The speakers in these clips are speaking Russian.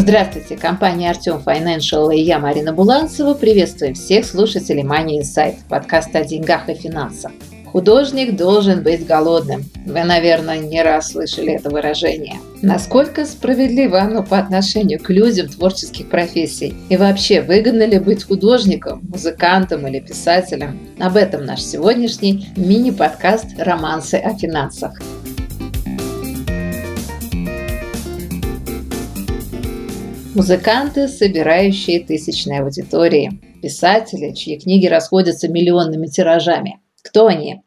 Здравствуйте, компания Артем Financial и я, Марина Буланцева, приветствуем всех слушателей Money Insight, подкаста о деньгах и финансах. Художник должен быть голодным. Вы, наверное, не раз слышали это выражение. Насколько справедливо оно по отношению к людям творческих профессий? И вообще, выгодно ли быть художником, музыкантом или писателем? Об этом наш сегодняшний мини-подкаст «Романсы о финансах». Музыканты, собирающие тысячные аудитории. Писатели, чьи книги расходятся миллионными тиражами. Кто они?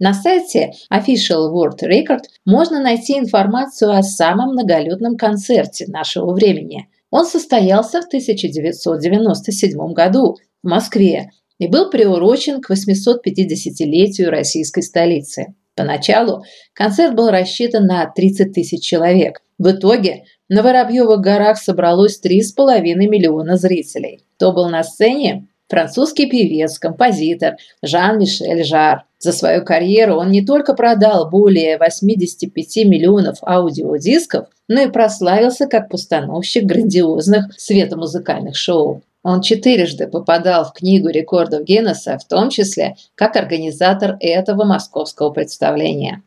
На сайте Official World Record можно найти информацию о самом многолюдном концерте нашего времени. Он состоялся в 1997 году в Москве и был приурочен к 850-летию российской столицы. Поначалу концерт был рассчитан на 30 тысяч человек. В итоге на Воробьевых горах собралось 3,5 миллиона зрителей. Кто был на сцене? Французский певец, композитор Жан-Мишель Жар. За свою карьеру он не только продал более 85 миллионов аудиодисков, но и прославился как постановщик грандиозных светомузыкальных шоу. Он четырежды попадал в Книгу рекордов Гиннесса, в том числе как организатор этого московского представления.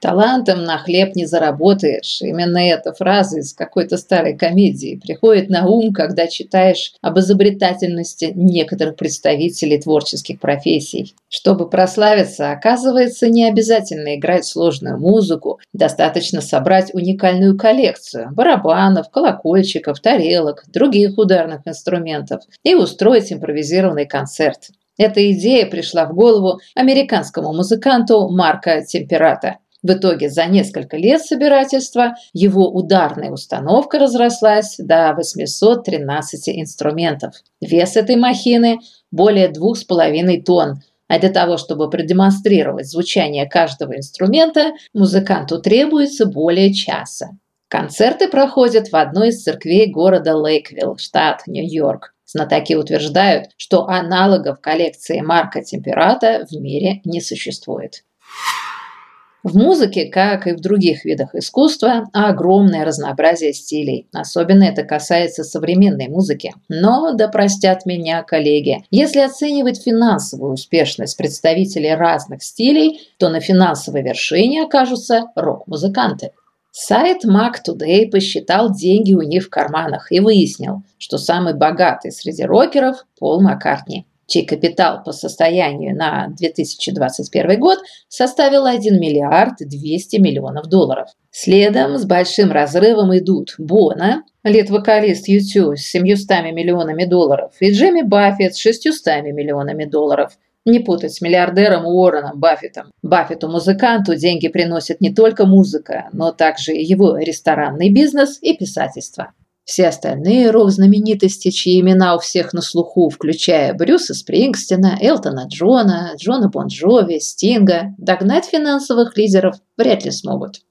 Талантом на хлеб не заработаешь. Именно эта фраза из какой-то старой комедии приходит на ум, когда читаешь об изобретательности некоторых представителей творческих профессий. Чтобы прославиться, оказывается, не обязательно играть сложную музыку, достаточно собрать уникальную коллекцию барабанов, колокольчиков, тарелок, других ударных инструментов и устроить импровизированный концерт. Эта идея пришла в голову американскому музыканту Марка Температа – в итоге за несколько лет собирательства его ударная установка разрослась до 813 инструментов. Вес этой махины более 2,5 тонн, а для того, чтобы продемонстрировать звучание каждого инструмента, музыканту требуется более часа. Концерты проходят в одной из церквей города Лейквилл, штат Нью-Йорк. Знатоки утверждают, что аналогов коллекции Марка Температа в мире не существует. В музыке, как и в других видах искусства, огромное разнообразие стилей. Особенно это касается современной музыки. Но, да простят меня коллеги, если оценивать финансовую успешность представителей разных стилей, то на финансовой вершине окажутся рок-музыканты. Сайт Mac Today посчитал деньги у них в карманах и выяснил, что самый богатый среди рокеров – Пол Маккартни чей капитал по состоянию на 2021 год составил 1 миллиард 200 миллионов долларов. Следом с большим разрывом идут Бона, лид-вокалист YouTube с 700 миллионами долларов, и Джимми Баффет с 600 миллионами долларов. Не путать с миллиардером Уорреном Баффетом. Баффету-музыканту деньги приносит не только музыка, но также его ресторанный бизнес и писательство. Все остальные рок-знаменитости, чьи имена у всех на слуху, включая Брюса Спрингстина, Элтона Джона, Джона Бонжови, Стинга, догнать финансовых лидеров вряд ли смогут.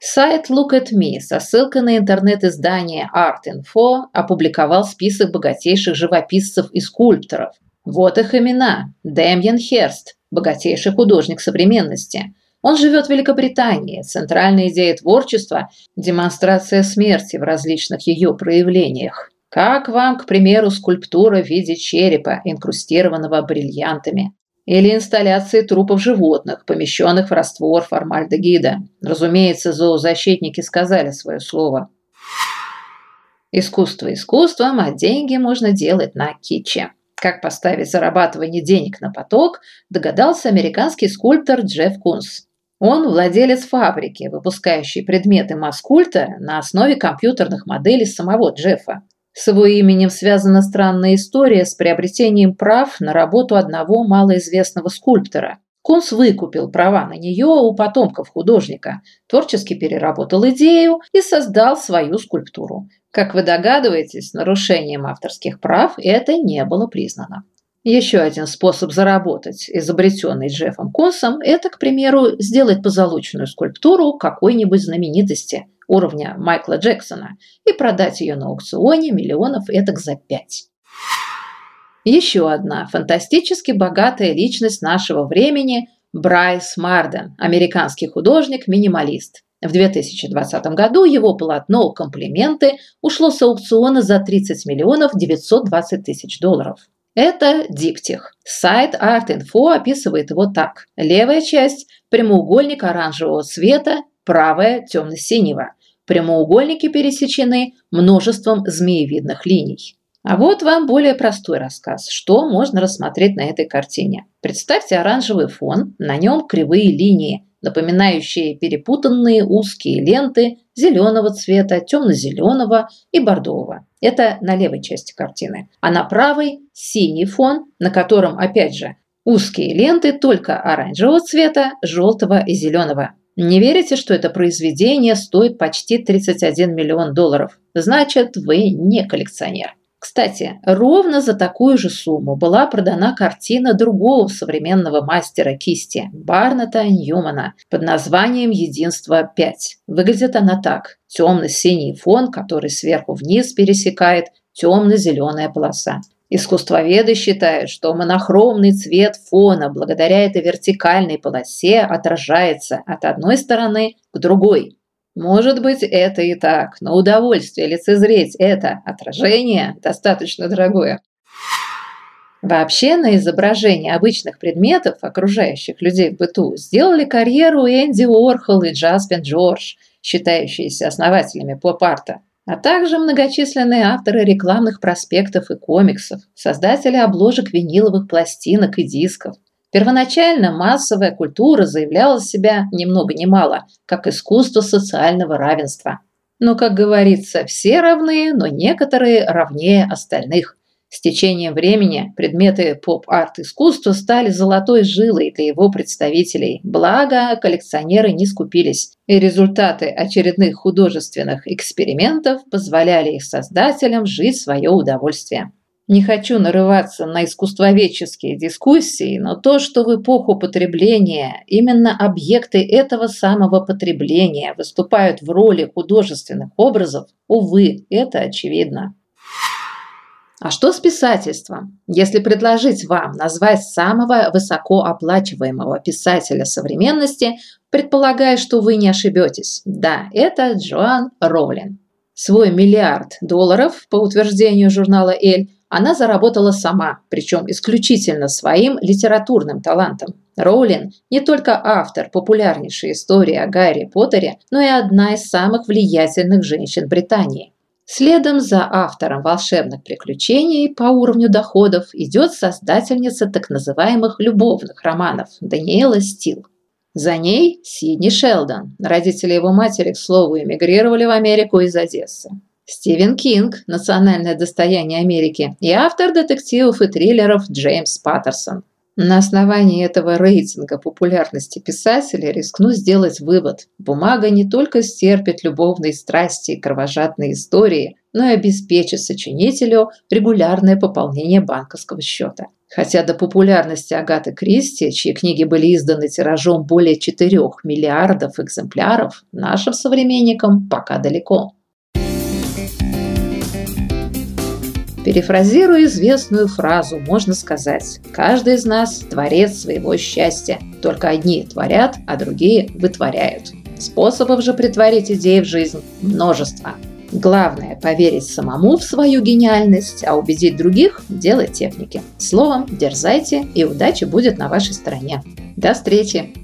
Сайт Look at Me со ссылкой на интернет-издание Art Info опубликовал список богатейших живописцев и скульпторов. Вот их имена. Дэмьен Херст, богатейший художник современности – он живет в Великобритании. Центральная идея творчества – демонстрация смерти в различных ее проявлениях. Как вам, к примеру, скульптура в виде черепа, инкрустированного бриллиантами? Или инсталляции трупов животных, помещенных в раствор формальдегида? Разумеется, зоозащитники сказали свое слово. Искусство искусством, а деньги можно делать на китче. Как поставить зарабатывание денег на поток, догадался американский скульптор Джефф Кунс. Он владелец фабрики, выпускающей предметы маскульта на основе компьютерных моделей самого Джеффа. С его именем связана странная история с приобретением прав на работу одного малоизвестного скульптора. Кунс выкупил права на нее у потомков художника, творчески переработал идею и создал свою скульптуру. Как вы догадываетесь, нарушением авторских прав это не было признано. Еще один способ заработать, изобретенный Джеффом Консом, это, к примеру, сделать позолоченную скульптуру какой-нибудь знаменитости уровня Майкла Джексона и продать ее на аукционе миллионов этак за пять. Еще одна фантастически богатая личность нашего времени – Брайс Марден, американский художник-минималист. В 2020 году его полотно «Комплименты» ушло с аукциона за 30 миллионов 920 тысяч долларов. Это диптих. Сайт Art.info описывает его так. Левая часть – прямоугольник оранжевого цвета, правая – темно-синего. Прямоугольники пересечены множеством змеевидных линий. А вот вам более простой рассказ, что можно рассмотреть на этой картине. Представьте оранжевый фон, на нем кривые линии, напоминающие перепутанные узкие ленты зеленого цвета, темно-зеленого и бордового. Это на левой части картины. А на правой синий фон, на котором, опять же, узкие ленты только оранжевого цвета, желтого и зеленого. Не верите, что это произведение стоит почти 31 миллион долларов? Значит, вы не коллекционер. Кстати, ровно за такую же сумму была продана картина другого современного мастера кисти Барната Ньюмана под названием «Единство 5». Выглядит она так. Темно-синий фон, который сверху вниз пересекает темно-зеленая полоса. Искусствоведы считают, что монохромный цвет фона благодаря этой вертикальной полосе отражается от одной стороны к другой, может быть, это и так, но удовольствие лицезреть это отражение достаточно дорогое. Вообще на изображении обычных предметов, окружающих людей в быту, сделали карьеру Энди Уорхол и Джаспин Джордж, считающиеся основателями поп-арта, а также многочисленные авторы рекламных проспектов и комиксов, создатели обложек виниловых пластинок и дисков, Первоначально массовая культура заявляла себя ни много ни мало, как искусство социального равенства. Но, как говорится, все равны, но некоторые равнее остальных. С течением времени предметы поп-арт искусства стали золотой жилой для его представителей, благо коллекционеры не скупились, и результаты очередных художественных экспериментов позволяли их создателям жить свое удовольствие. Не хочу нарываться на искусствоведческие дискуссии, но то, что в эпоху потребления именно объекты этого самого потребления выступают в роли художественных образов, увы, это очевидно. А что с писательством? Если предложить вам назвать самого высокооплачиваемого писателя современности, предполагая, что вы не ошибетесь. Да, это Джоан Роулин. Свой миллиард долларов, по утверждению журнала «Эль», она заработала сама, причем исключительно своим литературным талантом. Роулин не только автор популярнейшей истории о Гарри Поттере, но и одна из самых влиятельных женщин Британии. Следом за автором волшебных приключений по уровню доходов идет создательница так называемых любовных романов Даниэла Стил. За ней Сидни Шелдон. Родители его матери, к слову, эмигрировали в Америку из Одессы. Стивен Кинг – национальное достояние Америки, и автор детективов и триллеров Джеймс Паттерсон. На основании этого рейтинга популярности писателя рискну сделать вывод. Бумага не только стерпит любовные страсти и кровожадные истории, но и обеспечит сочинителю регулярное пополнение банковского счета. Хотя до популярности Агаты Кристи, чьи книги были изданы тиражом более 4 миллиардов экземпляров, нашим современникам пока далеко. Перефразируя известную фразу, можно сказать, каждый из нас – творец своего счастья. Только одни творят, а другие вытворяют. Способов же притворить идеи в жизнь множество. Главное – поверить самому в свою гениальность, а убедить других – дело техники. Словом, дерзайте, и удача будет на вашей стороне. До встречи!